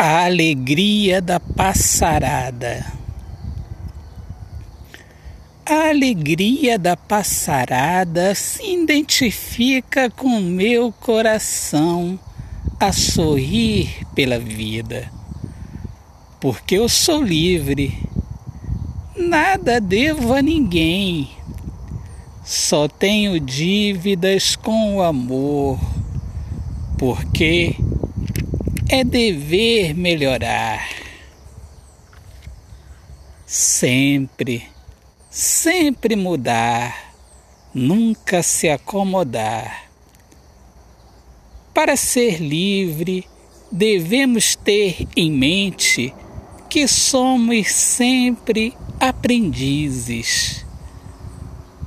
A alegria da passarada. A alegria da passarada se identifica com meu coração a sorrir pela vida, porque eu sou livre, nada devo a ninguém, só tenho dívidas com o amor, porque é dever melhorar. Sempre, sempre mudar, nunca se acomodar. Para ser livre, devemos ter em mente que somos sempre aprendizes.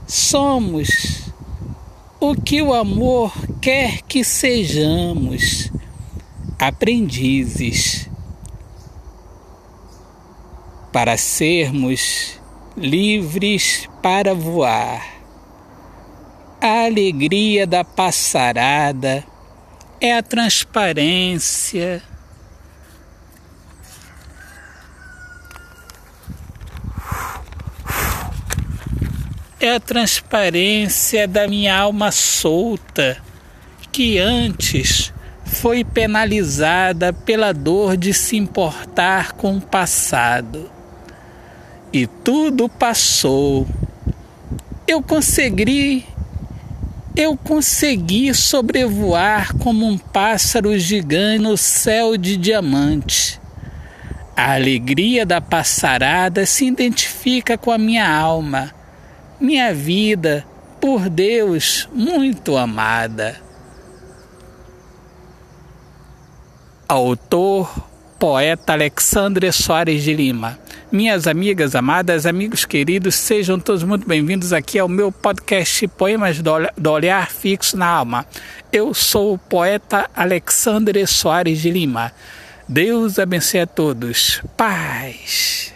Somos o que o amor quer que sejamos aprendizes para sermos livres para voar. A alegria da passarada é a transparência. É a transparência da minha alma solta que antes foi penalizada pela dor de se importar com o passado. E tudo passou. Eu consegui eu consegui sobrevoar como um pássaro gigante no céu de diamante. A alegria da passarada se identifica com a minha alma, minha vida, por Deus, muito amada. Autor, poeta Alexandre Soares de Lima. Minhas amigas amadas, amigos queridos, sejam todos muito bem-vindos aqui ao meu podcast Poemas do Olhar Fixo na Alma. Eu sou o poeta Alexandre Soares de Lima. Deus abençoe a todos. Paz.